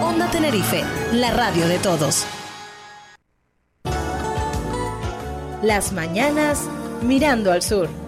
Onda Tenerife, la radio de todos. Las mañanas mirando al sur.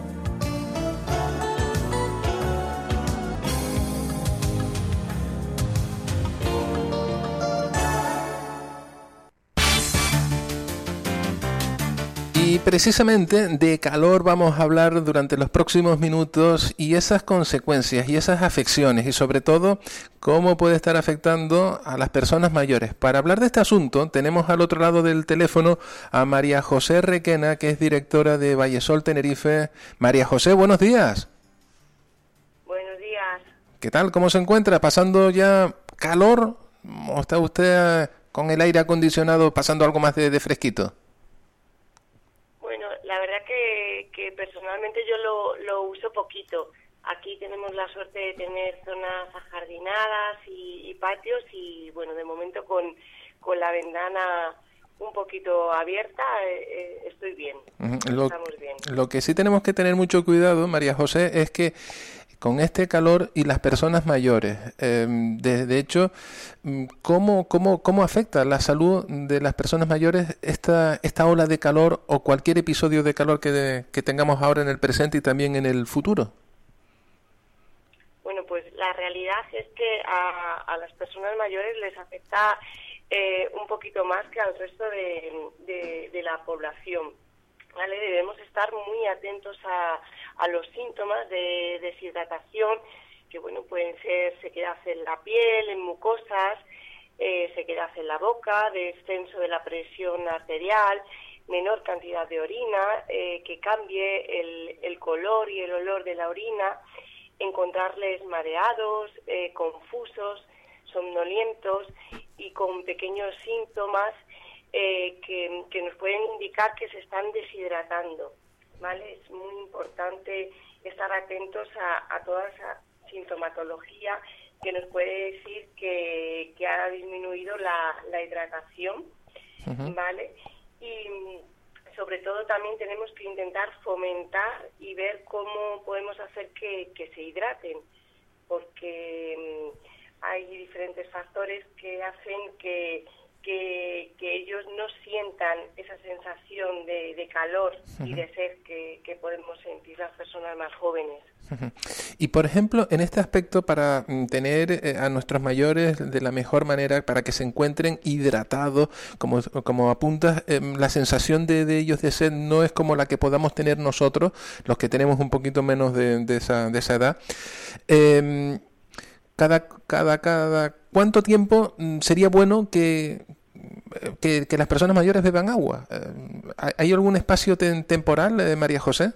Precisamente de calor vamos a hablar durante los próximos minutos y esas consecuencias y esas afecciones y sobre todo cómo puede estar afectando a las personas mayores. Para hablar de este asunto tenemos al otro lado del teléfono a María José Requena, que es directora de Vallesol Tenerife. María José, buenos días. Buenos días. ¿Qué tal? ¿Cómo se encuentra? ¿Pasando ya calor? ¿O está usted con el aire acondicionado pasando algo más de, de fresquito? la verdad que, personalmente yo lo, lo, uso poquito. Aquí tenemos la suerte de tener zonas ajardinadas y, y patios y bueno, de momento con, con la ventana un poquito abierta, eh, eh, estoy bien. Lo, Estamos bien. Lo que sí tenemos que tener mucho cuidado, María José, es que con este calor y las personas mayores, eh, de, de, hecho, ¿cómo, cómo, ¿cómo afecta la salud de las personas mayores esta, esta ola de calor o cualquier episodio de calor que, de, que tengamos ahora en el presente y también en el futuro? Bueno, pues la realidad es que a, a las personas mayores les afecta eh, un poquito más que al resto de, de la población. ¿Vale? Debemos estar muy atentos a, los síntomas de deshidratación, que bueno, pueden ser sequedad en la piel, en mucosas, eh, sequedad en la boca, descenso de la presión arterial, menor cantidad de orina, eh, que cambie el, el, color y el olor de la orina, encontrarles mareados, eh, confusos, somnolientos y con pequeños síntomas eh, que, que, nos pueden indicar que se están deshidratando. ¿Vale? Es muy importante estar atentos a, a toda esa sintomatología que nos puede decir que, que ha disminuido la, la hidratación, uh -huh. ¿vale? Y sobre todo también tenemos que intentar fomentar y ver cómo podemos hacer que, que se hidraten, porque um, hay diferentes factores que hacen que que, que, ellos no sientan esa sensación de, de calor uh -huh. y de sed que, que, podemos sentir las personas más jóvenes. Y por ejemplo, en este aspecto, para mm, tener eh, a nuestros mayores de la mejor manera, para que se encuentren hidratados, como, como apuntas, eh, la sensación de, de, ellos de sed no es como la que podamos tener nosotros, los que tenemos un poquito menos de, de esa, de esa edad. Eh, cada, cada, cada cuánto tiempo mm, sería bueno que, que, que las personas mayores beban agua. Eh, ¿Hay algún espacio ten, temporal, eh, María José?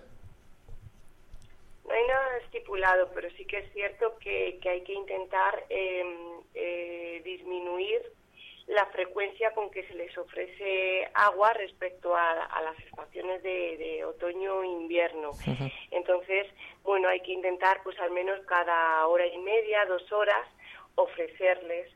No hay nada estipulado, pero sí que es cierto que, que hay que intentar eh, eh, disminuir la frecuencia con que se les ofrece agua respecto a, a las estaciones de, de otoño e invierno. Uh -huh. Entonces, bueno, hay que intentar pues al menos cada hora y media, dos horas, ofrecerles.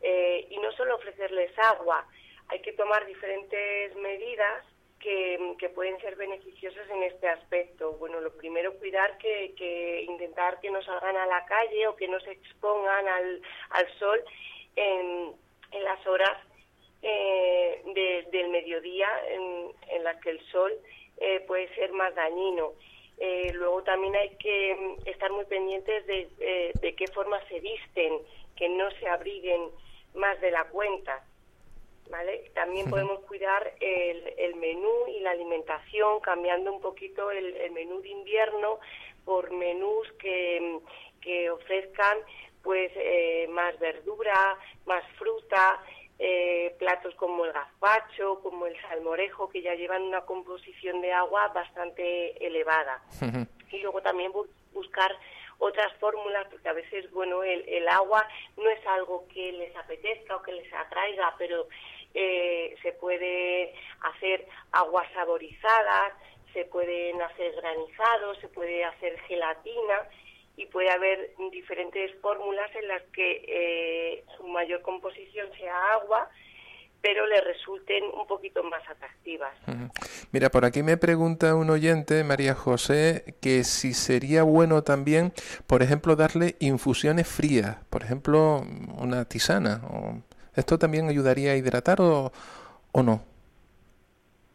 Eh, y no solo ofrecerles agua, hay que tomar diferentes medidas que, que, pueden ser beneficiosas en este aspecto. Bueno, lo primero, cuidar que, que intentar que no salgan a la calle o que no se expongan al, al sol en en las horas eh, de, del mediodía en, las que el sol eh, puede ser más dañino. Eh, luego también hay que estar muy pendientes de, eh, de qué forma se visten, que no se abriguen más de la cuenta. ¿Vale? También podemos cuidar el, el menú y la alimentación, cambiando un poquito el, el menú de invierno por menús que, que ofrezcan pues eh, más verdura, más fruta, eh, platos como el gazpacho, como el salmorejo, que ya llevan una composición de agua bastante elevada. Y luego también bu buscar otras fórmulas, porque a veces, bueno, el, agua no es algo que les apetezca o que les atraiga, pero eh, se puede hacer aguas saborizadas, se pueden hacer granizados, se puede hacer gelatina y puede haber diferentes fórmulas en las que eh, su mayor composición sea agua pero le resulten un poquito más atractivas. Mira, por aquí me pregunta un oyente, María José, que si sería bueno también, por ejemplo, darle infusiones frías, por ejemplo, una tisana. ¿Esto también ayudaría a hidratar o, o no?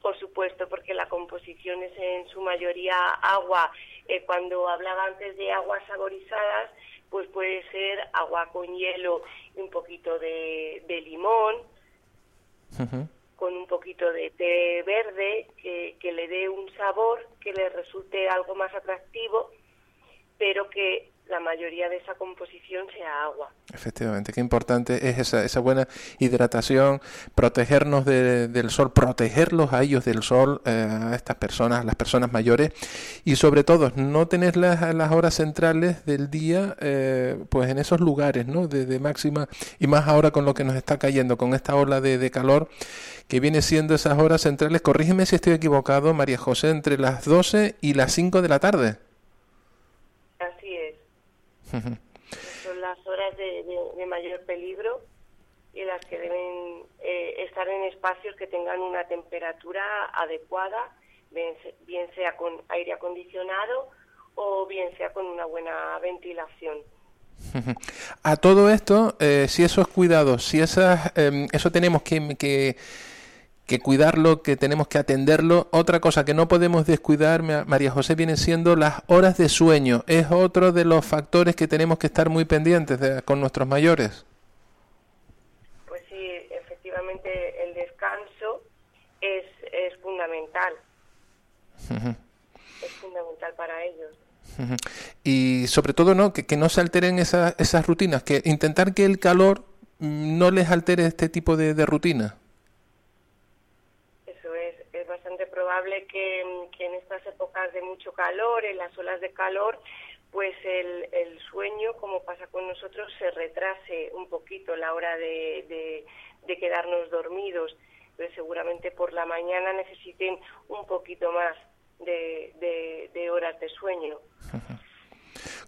Por supuesto, porque la composición es en su mayoría agua. Eh, cuando hablaba antes de aguas saborizadas, pues puede ser agua con hielo y un poquito de limón, con un poquito de té verde que, que le dé un sabor que le resulte algo más atractivo, pero que la mayoría de esa composición sea agua. Efectivamente, qué importante es esa, esa buena hidratación, protegernos del sol, protegerlos a ellos del sol, eh, a estas personas, a las personas mayores, y sobre todo no tener las, las horas centrales del día eh, pues en esos lugares ¿no? de, máxima, y más ahora con lo que nos está cayendo, con esta ola de, de calor que viene siendo esas horas centrales, corrígeme si estoy equivocado, María José, entre las 12 y las 5 de la tarde. Son las horas de, mayor peligro y las que deben eh, estar en espacios que tengan una temperatura adecuada, bien, sea con aire acondicionado o bien sea con una buena ventilación. A todo esto, eh, si esos cuidados, si esas, em, eso tenemos que cuidarlo, que tenemos que atenderlo. Otra cosa que no podemos descuidar, María José, viene siendo las horas de sueño. Es otro de los factores que tenemos que estar muy pendientes con nuestros mayores. Pues sí, efectivamente el descanso es, es fundamental. Es fundamental para ellos. Y sobre todo, ¿no? Que, que no se alteren esas, esas rutinas, que intentar que el calor mm, no les altere este tipo de, de que, en estas épocas de mucho calor, en las olas de calor, pues el, el, sueño, como pasa con nosotros, se retrase un poquito la hora de, quedarnos dormidos. Entonces seguramente por la mañana necesiten un poquito más de horas de sueño.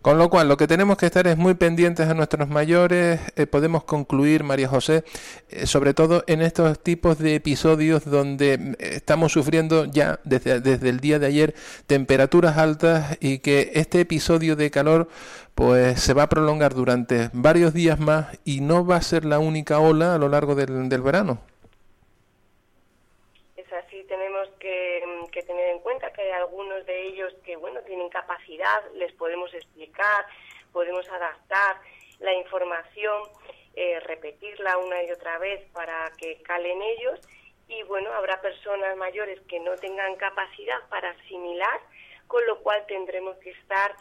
Con lo cual, lo que tenemos que estar es muy pendientes a nuestros mayores. Eh, podemos concluir, María José, eh, sobre todo en estos tipos de episodios donde mm, estamos sufriendo ya desde, desde el día de ayer temperaturas altas y que este episodio de calor pues se va a prolongar durante varios días más y no va a ser la única ola a lo largo del, del verano. que tener en cuenta que hay algunos de ellos bueno, tienen capacidad, les podemos explicar, podemos adaptar la información, eh, repetirla una y otra vez para que calen ellos. Y, bueno, habrá personas mayores que no tengan capacidad para asimilar, con lo cual tendremos que estar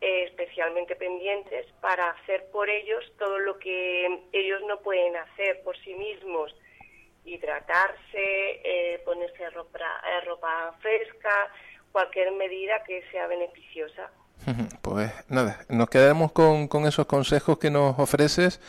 eh, especialmente pendientes para hacer por ellos todo lo que ellos no pueden hacer por sí mismos. Hidratarse, eh, ponerse ropa, ropa fresca, cualquier medida que sea beneficiosa. Pues nada, nos quedamos con, esos consejos que nos ofreces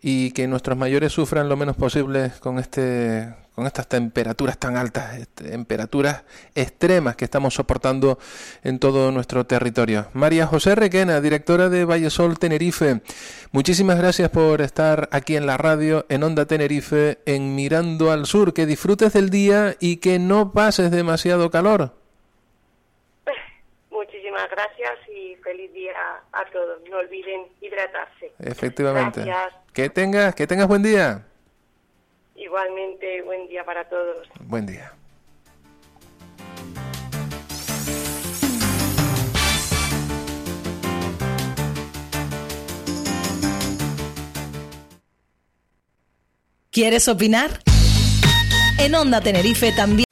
y que nuestros mayores sufran lo menos posible con este con estas temperaturas tan altas, temperaturas extremas que estamos soportando en todo nuestro territorio. María José Requena, directora de Vallesol Tenerife, muchísimas gracias por estar aquí en la radio, en Onda Tenerife, en Mirando al Sur. Que disfrutes del día y que no pases demasiado calor. Muchísimas gracias y feliz día a todos. No olviden hidratarse. Efectivamente. Que tengas, que tengas buen día. Igualmente, buen día para todos. Buen día. ¿Quieres opinar? En Onda Tenerife también.